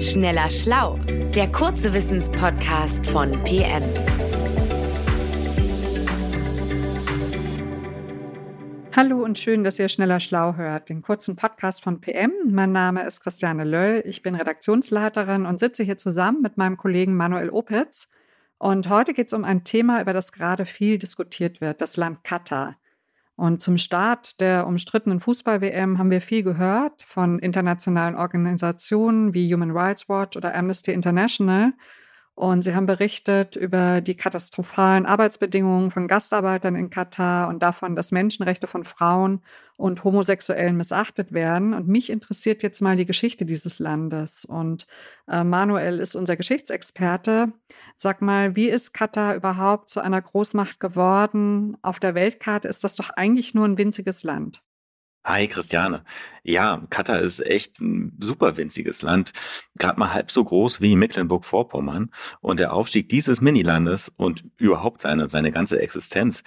Schneller Schlau, der kurze Wissenspodcast von PM. Hallo und schön, dass ihr Schneller Schlau hört, den kurzen Podcast von PM. Mein Name ist Christiane Löll, ich bin Redaktionsleiterin und sitze hier zusammen mit meinem Kollegen Manuel Opitz. Und heute geht es um ein Thema, über das gerade viel diskutiert wird, das Land Katar. Und zum Start der umstrittenen Fußball-WM haben wir viel gehört von internationalen Organisationen wie Human Rights Watch oder Amnesty International. Und sie haben berichtet über die katastrophalen Arbeitsbedingungen von Gastarbeitern in Katar und davon, dass Menschenrechte von Frauen und Homosexuellen missachtet werden. Und mich interessiert jetzt mal die Geschichte dieses Landes. Und äh, Manuel ist unser Geschichtsexperte. Sag mal, wie ist Katar überhaupt zu einer Großmacht geworden? Auf der Weltkarte ist das doch eigentlich nur ein winziges Land. Hi Christiane. Ja, Katar ist echt ein super winziges Land, gerade mal halb so groß wie Mecklenburg-Vorpommern. Und der Aufstieg dieses Minilandes und überhaupt seine, seine ganze Existenz,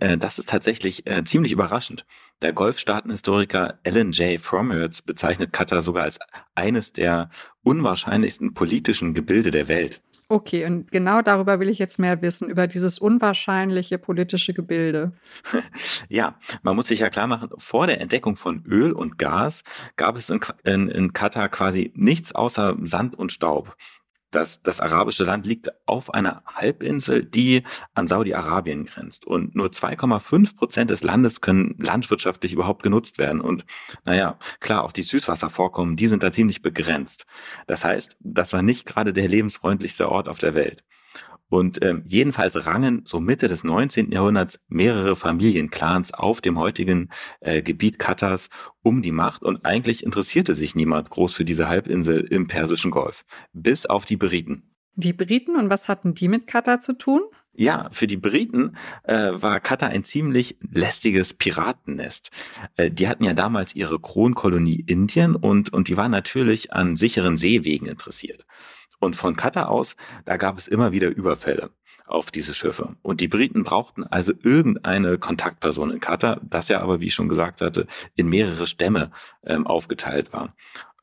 äh, das ist tatsächlich äh, ziemlich überraschend. Der Golfstaatenhistoriker Alan J. Fromhertz bezeichnet Katar sogar als eines der unwahrscheinlichsten politischen Gebilde der Welt. Okay, und genau darüber will ich jetzt mehr wissen, über dieses unwahrscheinliche politische Gebilde. ja, man muss sich ja klar machen, vor der Entdeckung von Öl und Gas gab es in, in, in Katar quasi nichts außer Sand und Staub das, das arabische Land liegt auf einer Halbinsel, die an Saudi-Arabien grenzt. Und nur 2,5 Prozent des Landes können landwirtschaftlich überhaupt genutzt werden. Und naja, klar, auch die Süßwasservorkommen, die sind da ziemlich begrenzt. Das heißt, das war nicht gerade der lebensfreundlichste Ort auf der Welt. Und ähm, jedenfalls rangen so Mitte des 19. Jahrhunderts mehrere Familienclans auf dem heutigen äh, Gebiet Katars um die Macht und eigentlich interessierte sich niemand groß für diese Halbinsel im Persischen Golf, bis auf die Briten. Die Briten und was hatten die mit Katar zu tun? Ja, für die Briten äh, war Katar ein ziemlich lästiges Piratennest. Äh, die hatten ja damals ihre Kronkolonie Indien und, und die waren natürlich an sicheren Seewegen interessiert. Und von Katar aus, da gab es immer wieder Überfälle auf diese Schiffe. Und die Briten brauchten also irgendeine Kontaktperson in Katar, das ja aber, wie ich schon gesagt hatte, in mehrere Stämme ähm, aufgeteilt war.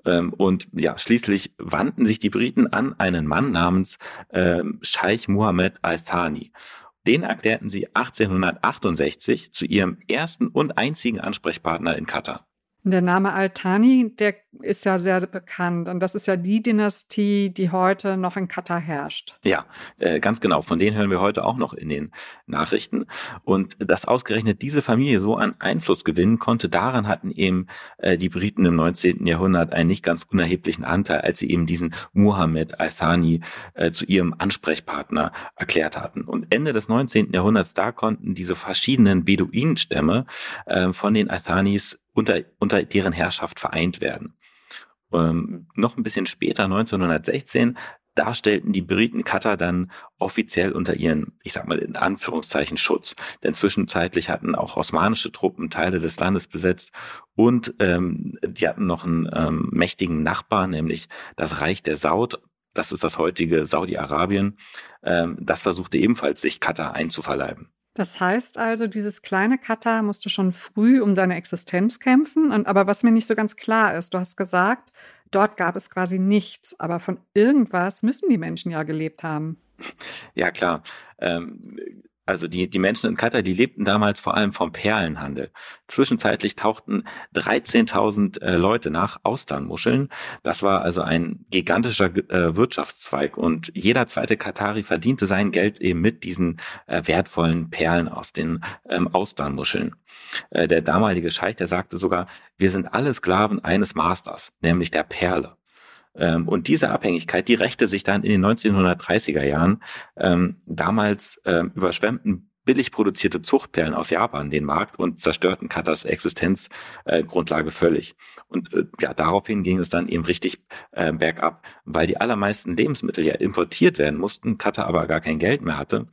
Ähm, und ja, schließlich wandten sich die Briten an einen Mann namens ähm, Scheich Mohammed Al-Thani. Den erklärten sie 1868 zu ihrem ersten und einzigen Ansprechpartner in Katar. Der Name Al-Thani, der ist ja sehr bekannt. Und das ist ja die Dynastie, die heute noch in Katar herrscht. Ja, äh, ganz genau. Von denen hören wir heute auch noch in den Nachrichten. Und dass ausgerechnet diese Familie so an Einfluss gewinnen konnte, daran hatten eben äh, die Briten im 19. Jahrhundert einen nicht ganz unerheblichen Anteil, als sie eben diesen Muhammad Al-Thani äh, zu ihrem Ansprechpartner erklärt hatten. Und Ende des 19. Jahrhunderts, da konnten diese verschiedenen Beduinenstämme von den Al-Thanis unter, unter deren Herrschaft vereint werden. Ähm, noch ein bisschen später, 1916, da stellten die Briten Katar dann offiziell unter ihren, ich sag mal in Anführungszeichen, Schutz. Denn zwischenzeitlich hatten auch osmanische Truppen Teile des Landes besetzt und ähm, die hatten noch einen ähm, mächtigen Nachbar, nämlich das Reich der Saud. Das ist das heutige Saudi-Arabien. Ähm, das versuchte ebenfalls, sich Katar einzuverleiben. Das heißt also, dieses kleine Katar musste schon früh um seine Existenz kämpfen. Und, aber was mir nicht so ganz klar ist, du hast gesagt, dort gab es quasi nichts, aber von irgendwas müssen die Menschen ja gelebt haben. Ja, klar. Ähm, also die, die Menschen in Katar, die lebten damals vor allem vom Perlenhandel. Zwischenzeitlich tauchten 13.000 äh, Leute nach Austernmuscheln. Das war also ein gigantischer äh, Wirtschaftszweig und jeder zweite Katari verdiente sein Geld eben mit diesen äh, wertvollen Perlen aus den ähm, Austernmuscheln. Äh, der damalige Scheich, der sagte sogar, wir sind alle Sklaven eines Masters, nämlich der Perle. Ähm, und diese Abhängigkeit, die rächte sich dann in den 1930er Jahren. Ähm, damals ähm, überschwemmten billig produzierte Zuchtperlen aus Japan den Markt und zerstörten Katars Existenzgrundlage äh, völlig. Und äh, ja, daraufhin ging es dann eben richtig äh, bergab, weil die allermeisten Lebensmittel ja importiert werden mussten, Katar aber gar kein Geld mehr hatte,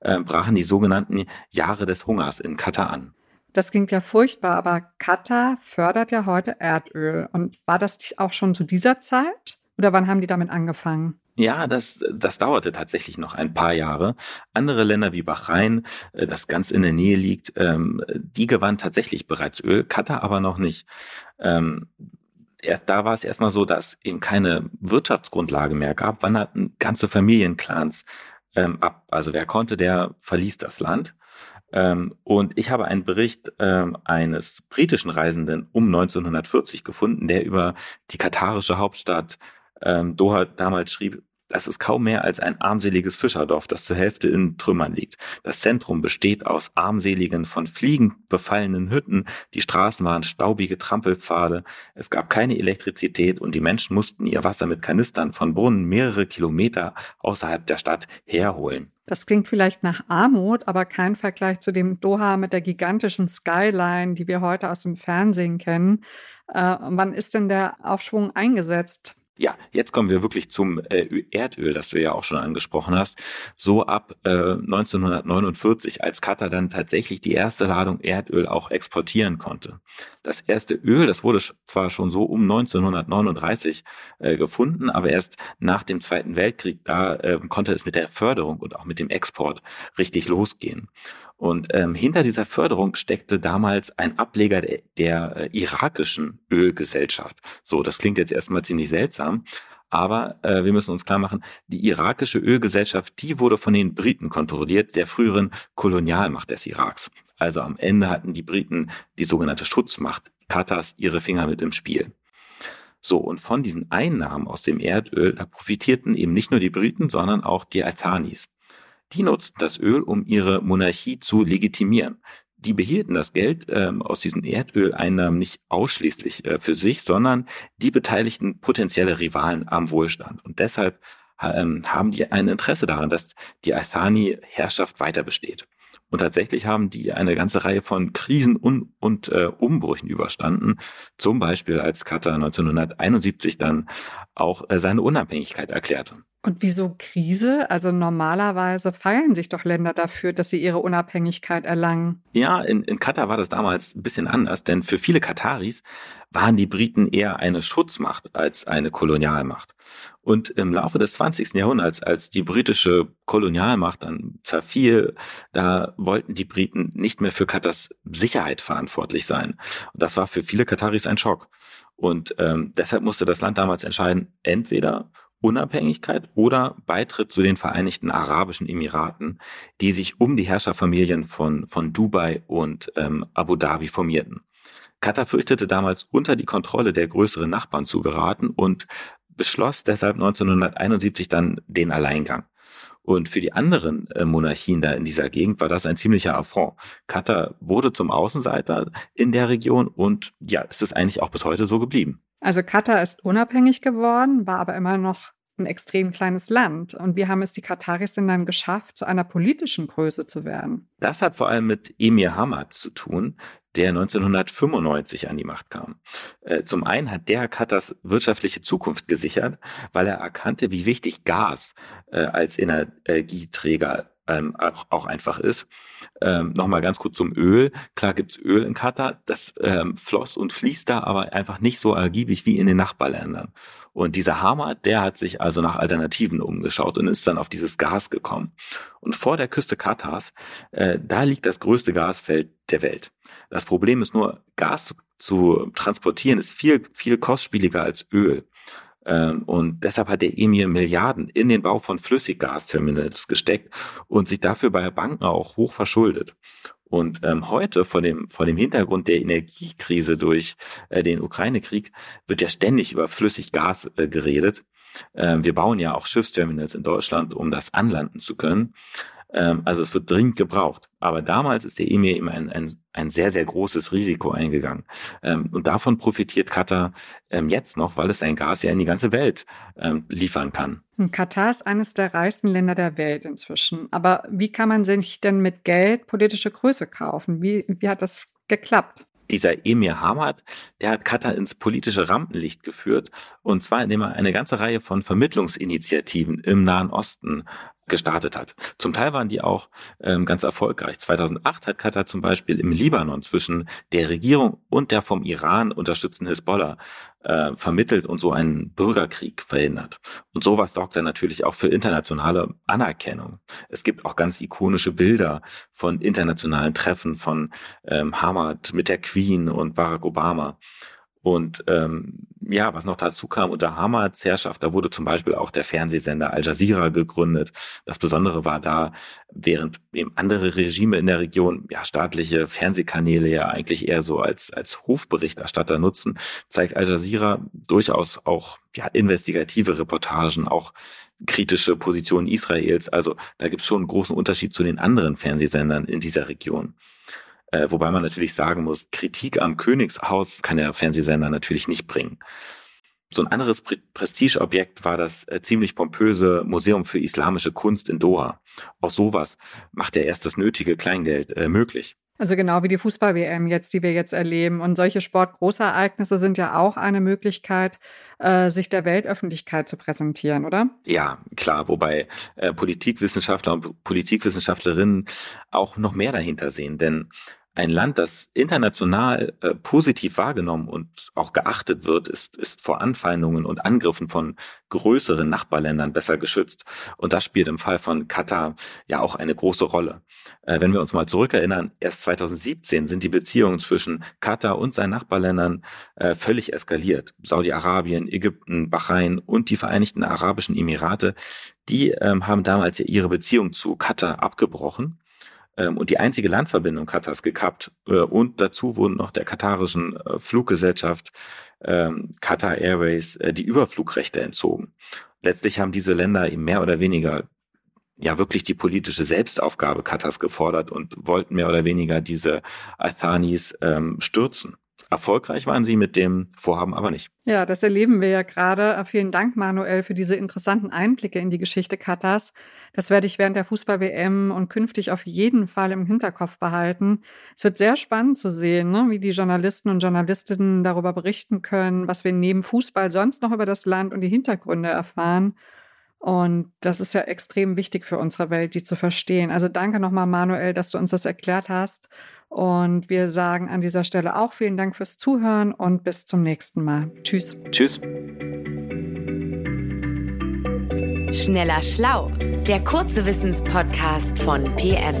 äh, brachen die sogenannten Jahre des Hungers in Katar an. Das klingt ja furchtbar, aber Katar fördert ja heute Erdöl. Und war das auch schon zu dieser Zeit? Oder wann haben die damit angefangen? Ja, das, das dauerte tatsächlich noch ein paar Jahre. Andere Länder wie Bahrain, äh, das ganz in der Nähe liegt, ähm, die gewann tatsächlich bereits Öl, Katar aber noch nicht. Ähm, da war es erstmal so, dass eben keine Wirtschaftsgrundlage mehr gab, wanderten ganze Familienclans ähm, ab. Also wer konnte, der verließ das Land. Ähm, und ich habe einen Bericht ähm, eines britischen Reisenden um 1940 gefunden, der über die katarische Hauptstadt ähm, Doha damals schrieb, das ist kaum mehr als ein armseliges Fischerdorf, das zur Hälfte in Trümmern liegt. Das Zentrum besteht aus armseligen, von Fliegen befallenen Hütten, die Straßen waren staubige Trampelpfade, es gab keine Elektrizität und die Menschen mussten ihr Wasser mit Kanistern von Brunnen mehrere Kilometer außerhalb der Stadt herholen. Das klingt vielleicht nach Armut, aber kein Vergleich zu dem Doha mit der gigantischen Skyline, die wir heute aus dem Fernsehen kennen. Äh, wann ist denn der Aufschwung eingesetzt? Ja, jetzt kommen wir wirklich zum äh, Erdöl, das du ja auch schon angesprochen hast. So ab äh, 1949, als Katar dann tatsächlich die erste Ladung Erdöl auch exportieren konnte. Das erste Öl, das wurde zwar schon so um 1939 äh, gefunden, aber erst nach dem Zweiten Weltkrieg, da äh, konnte es mit der Förderung und auch mit dem Export richtig losgehen. Und ähm, hinter dieser Förderung steckte damals ein Ableger der, der äh, irakischen Ölgesellschaft. So, das klingt jetzt erstmal ziemlich seltsam. Aber äh, wir müssen uns klar machen, die irakische Ölgesellschaft, die wurde von den Briten kontrolliert, der früheren Kolonialmacht des Iraks. Also am Ende hatten die Briten die sogenannte Schutzmacht Katars ihre Finger mit im Spiel. So, und von diesen Einnahmen aus dem Erdöl, da profitierten eben nicht nur die Briten, sondern auch die Athanis. Die nutzten das Öl, um ihre Monarchie zu legitimieren. Die behielten das Geld ähm, aus diesen Erdöleinnahmen nicht ausschließlich äh, für sich, sondern die beteiligten potenzielle Rivalen am Wohlstand. Und deshalb ähm, haben die ein Interesse daran, dass die Athani-Herrschaft weiter besteht. Und tatsächlich haben die eine ganze Reihe von Krisen und, und äh, Umbrüchen überstanden. Zum Beispiel als Katar 1971 dann auch äh, seine Unabhängigkeit erklärte. Und wieso Krise? Also normalerweise feiern sich doch Länder dafür, dass sie ihre Unabhängigkeit erlangen. Ja, in, in Katar war das damals ein bisschen anders, denn für viele Kataris waren die Briten eher eine Schutzmacht als eine Kolonialmacht. Und im Laufe des 20. Jahrhunderts, als die britische Kolonialmacht dann zerfiel, da wollten die Briten nicht mehr für Katars Sicherheit verantwortlich sein. Und das war für viele Kataris ein Schock. Und ähm, deshalb musste das Land damals entscheiden, entweder Unabhängigkeit oder Beitritt zu den Vereinigten Arabischen Emiraten, die sich um die Herrscherfamilien von, von Dubai und ähm, Abu Dhabi formierten. Katar fürchtete damals unter die Kontrolle der größeren Nachbarn zu geraten und beschloss deshalb 1971 dann den Alleingang. Und für die anderen äh, Monarchien da in dieser Gegend war das ein ziemlicher Affront. Katar wurde zum Außenseiter in der Region und ja, es ist eigentlich auch bis heute so geblieben. Also Katar ist unabhängig geworden, war aber immer noch ein extrem kleines Land. Und wie haben es die Kataris denn dann geschafft, zu einer politischen Größe zu werden? Das hat vor allem mit Emir Hamad zu tun, der 1995 an die Macht kam. Äh, zum einen hat der Katars wirtschaftliche Zukunft gesichert, weil er erkannte, wie wichtig Gas äh, als Energieträger ähm, auch, auch einfach ist. Ähm, Nochmal ganz kurz zum Öl. Klar gibt's Öl in Katar, das ähm, floss und fließt da aber einfach nicht so ergiebig wie in den Nachbarländern. Und dieser Hammer, der hat sich also nach Alternativen umgeschaut und ist dann auf dieses Gas gekommen. Und vor der Küste Katars, äh, da liegt das größte Gasfeld der Welt. Das Problem ist nur, Gas zu transportieren ist viel, viel kostspieliger als Öl. Ähm, und deshalb hat der Emir Milliarden in den Bau von Flüssiggasterminals gesteckt und sich dafür bei Banken auch hoch verschuldet. Und ähm, heute vor dem, vor dem Hintergrund der Energiekrise durch äh, den Ukraine-Krieg wird ja ständig über Flüssiggas äh, geredet. Ähm, wir bauen ja auch Schiffsterminals in Deutschland, um das anlanden zu können. Ähm, also es wird dringend gebraucht. Aber damals ist der Emir eben ein, ein, ein sehr, sehr großes Risiko eingegangen. Ähm, und davon profitiert Katar ähm, jetzt noch, weil es sein Gas ja in die ganze Welt liefern kann. Katar ist eines der reichsten Länder der Welt inzwischen. Aber wie kann man sich denn mit Geld politische Größe kaufen? Wie, wie hat das geklappt? dieser Emir Hamad, der hat Katar ins politische Rampenlicht geführt und zwar indem er eine ganze Reihe von Vermittlungsinitiativen im Nahen Osten gestartet hat. Zum Teil waren die auch ähm, ganz erfolgreich. 2008 hat Katar zum Beispiel im Libanon zwischen der Regierung und der vom Iran unterstützten Hisbollah äh, vermittelt und so einen Bürgerkrieg verhindert. Und sowas sorgt dann natürlich auch für internationale Anerkennung. Es gibt auch ganz ikonische Bilder von internationalen Treffen von ähm, Hamad mit der Queen und Barack Obama. Und ähm, ja, was noch dazu kam, unter Hamads Herrschaft, da wurde zum Beispiel auch der Fernsehsender Al Jazeera gegründet. Das Besondere war da, während eben andere Regime in der Region ja staatliche Fernsehkanäle ja eigentlich eher so als, als Hofberichterstatter nutzen, zeigt Al Jazeera durchaus auch ja, investigative Reportagen, auch kritische Positionen Israels. Also da gibt es schon einen großen Unterschied zu den anderen Fernsehsendern in dieser Region. Äh, wobei man natürlich sagen muss, Kritik am Königshaus kann der Fernsehsender natürlich nicht bringen. So ein anderes Pre Prestigeobjekt war das äh, ziemlich pompöse Museum für islamische Kunst in Doha. Auch sowas macht ja erst das nötige Kleingeld äh, möglich. Also genau wie die Fußball-WM jetzt, die wir jetzt erleben. Und solche Sportgroßereignisse sind ja auch eine Möglichkeit, äh, sich der Weltöffentlichkeit zu präsentieren, oder? Ja, klar. Wobei äh, Politikwissenschaftler und Politikwissenschaftlerinnen auch noch mehr dahinter sehen. Denn ein Land, das international äh, positiv wahrgenommen und auch geachtet wird, ist, ist vor Anfeindungen und Angriffen von größeren Nachbarländern besser geschützt. Und das spielt im Fall von Katar ja auch eine große Rolle. Äh, wenn wir uns mal zurückerinnern, erst 2017 sind die Beziehungen zwischen Katar und seinen Nachbarländern äh, völlig eskaliert. Saudi-Arabien, Ägypten, Bahrain und die Vereinigten Arabischen Emirate, die ähm, haben damals ja ihre Beziehung zu Katar abgebrochen und die einzige Landverbindung Katars gekappt. Äh, und dazu wurden noch der katarischen äh, Fluggesellschaft ähm, Qatar Airways äh, die Überflugrechte entzogen. Letztlich haben diese Länder eben mehr oder weniger ja wirklich die politische Selbstaufgabe Katars gefordert und wollten mehr oder weniger diese Athanis ähm, stürzen. Erfolgreich waren sie mit dem Vorhaben aber nicht. Ja, das erleben wir ja gerade. Äh, vielen Dank, Manuel, für diese interessanten Einblicke in die Geschichte Katars. Das werde ich während der Fußball-WM und künftig auf jeden Fall im Hinterkopf behalten. Es wird sehr spannend zu sehen, ne, wie die Journalisten und Journalistinnen darüber berichten können, was wir neben Fußball sonst noch über das Land und die Hintergründe erfahren. Und das ist ja extrem wichtig für unsere Welt, die zu verstehen. Also danke nochmal, Manuel, dass du uns das erklärt hast. Und wir sagen an dieser Stelle auch vielen Dank fürs Zuhören und bis zum nächsten Mal. Tschüss. Tschüss. Schneller Schlau, der kurze Wissenspodcast von PM.